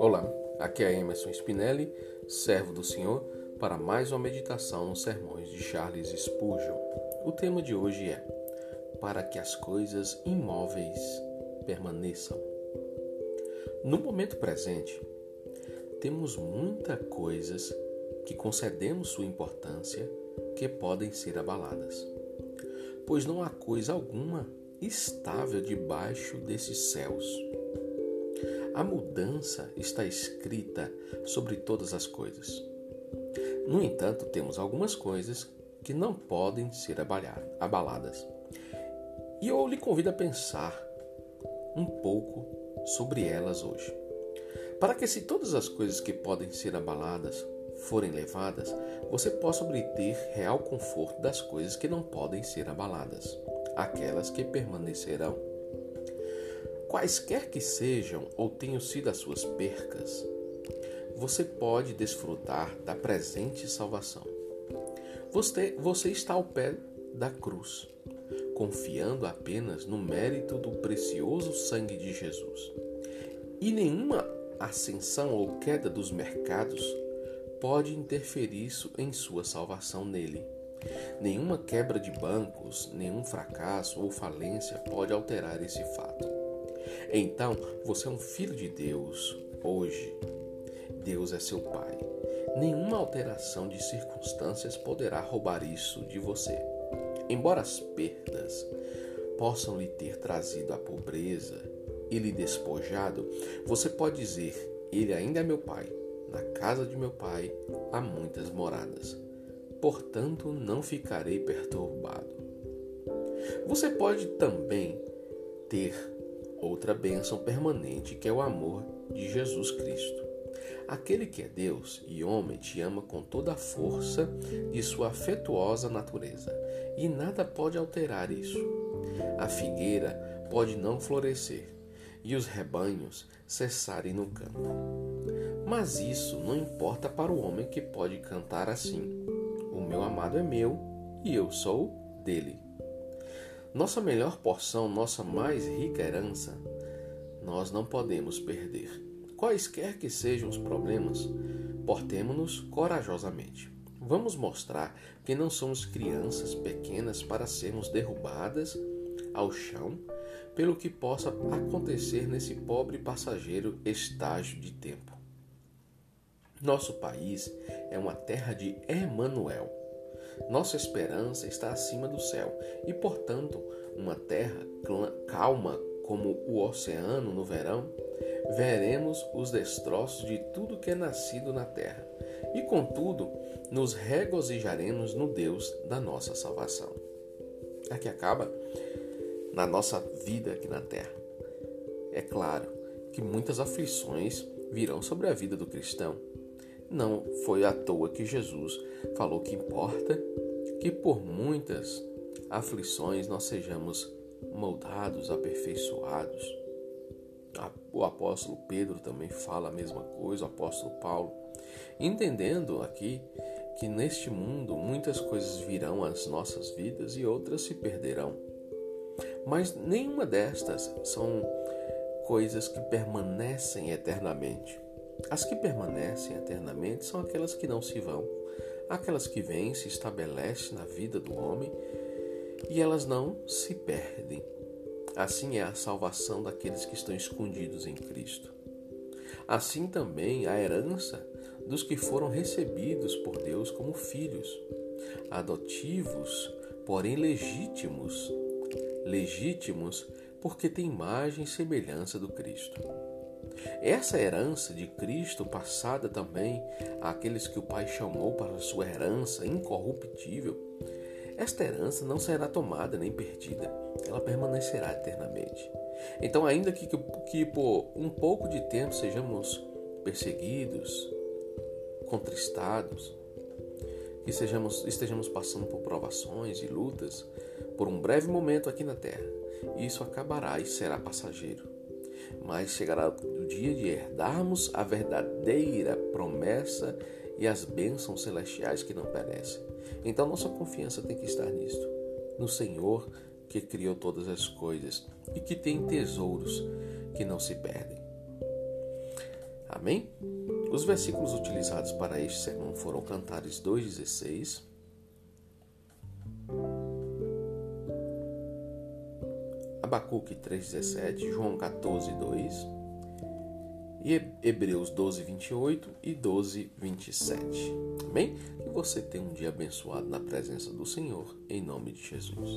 Olá, aqui é Emerson Spinelli, servo do Senhor, para mais uma meditação nos sermões de Charles Spurgeon. O tema de hoje é Para que as coisas imóveis permaneçam. No momento presente, temos muitas coisas que concedemos sua importância que podem ser abaladas, pois não há coisa alguma estável debaixo desses céus. A mudança está escrita sobre todas as coisas. No entanto, temos algumas coisas que não podem ser abaladas. E eu lhe convido a pensar um pouco sobre elas hoje. Para que, se todas as coisas que podem ser abaladas forem levadas, você possa obter real conforto das coisas que não podem ser abaladas, aquelas que permanecerão. Quaisquer que sejam ou tenham sido as suas percas, você pode desfrutar da presente salvação. Você, você está ao pé da cruz, confiando apenas no mérito do precioso sangue de Jesus. E nenhuma ascensão ou queda dos mercados pode interferir em sua salvação nele. Nenhuma quebra de bancos, nenhum fracasso ou falência pode alterar esse fato. Então, você é um filho de Deus hoje. Deus é seu Pai. Nenhuma alteração de circunstâncias poderá roubar isso de você. Embora as perdas possam lhe ter trazido a pobreza e lhe despojado, você pode dizer: Ele ainda é meu Pai. Na casa de meu Pai há muitas moradas. Portanto, não ficarei perturbado. Você pode também ter outra bênção permanente, que é o amor de Jesus Cristo. Aquele que é Deus e homem te ama com toda a força de sua afetuosa natureza, e nada pode alterar isso. A figueira pode não florescer e os rebanhos cessarem no campo. Mas isso não importa para o homem que pode cantar assim: meu amado é meu e eu sou dele. Nossa melhor porção, nossa mais rica herança, nós não podemos perder. Quaisquer que sejam os problemas, portemo-nos corajosamente. Vamos mostrar que não somos crianças pequenas para sermos derrubadas ao chão pelo que possa acontecer nesse pobre passageiro estágio de tempo. Nosso país é uma terra de Emanuel, nossa esperança está acima do céu e, portanto, uma terra calma como o oceano no verão, veremos os destroços de tudo que é nascido na terra e, contudo, nos regozijaremos no Deus da nossa salvação. Aqui acaba na nossa vida aqui na terra. É claro que muitas aflições virão sobre a vida do cristão, não foi à toa que Jesus falou que importa que por muitas aflições nós sejamos moldados, aperfeiçoados. O apóstolo Pedro também fala a mesma coisa, o apóstolo Paulo, entendendo aqui que neste mundo muitas coisas virão às nossas vidas e outras se perderão. Mas nenhuma destas são coisas que permanecem eternamente. As que permanecem eternamente são aquelas que não se vão, aquelas que vêm se estabelecem na vida do homem e elas não se perdem. Assim é a salvação daqueles que estão escondidos em Cristo. Assim também a herança dos que foram recebidos por Deus como filhos, adotivos, porém legítimos, legítimos porque têm imagem e semelhança do Cristo. Essa herança de Cristo, passada também àqueles que o Pai chamou para sua herança incorruptível, esta herança não será tomada nem perdida, ela permanecerá eternamente. Então, ainda que, que, que por um pouco de tempo sejamos perseguidos, contristados, que sejamos, estejamos passando por provações e lutas, por um breve momento aqui na terra, isso acabará e será passageiro mas chegará o dia de herdarmos a verdadeira promessa e as bênçãos celestiais que não perecem. Então nossa confiança tem que estar nisto, no Senhor que criou todas as coisas e que tem tesouros que não se perdem. Amém? Os versículos utilizados para este sermão foram Cantares 2,16. Abacuque 3,17, João 14,2 e Hebreus 12,28 e 12,27. Amém? Que você tenha um dia abençoado na presença do Senhor, em nome de Jesus.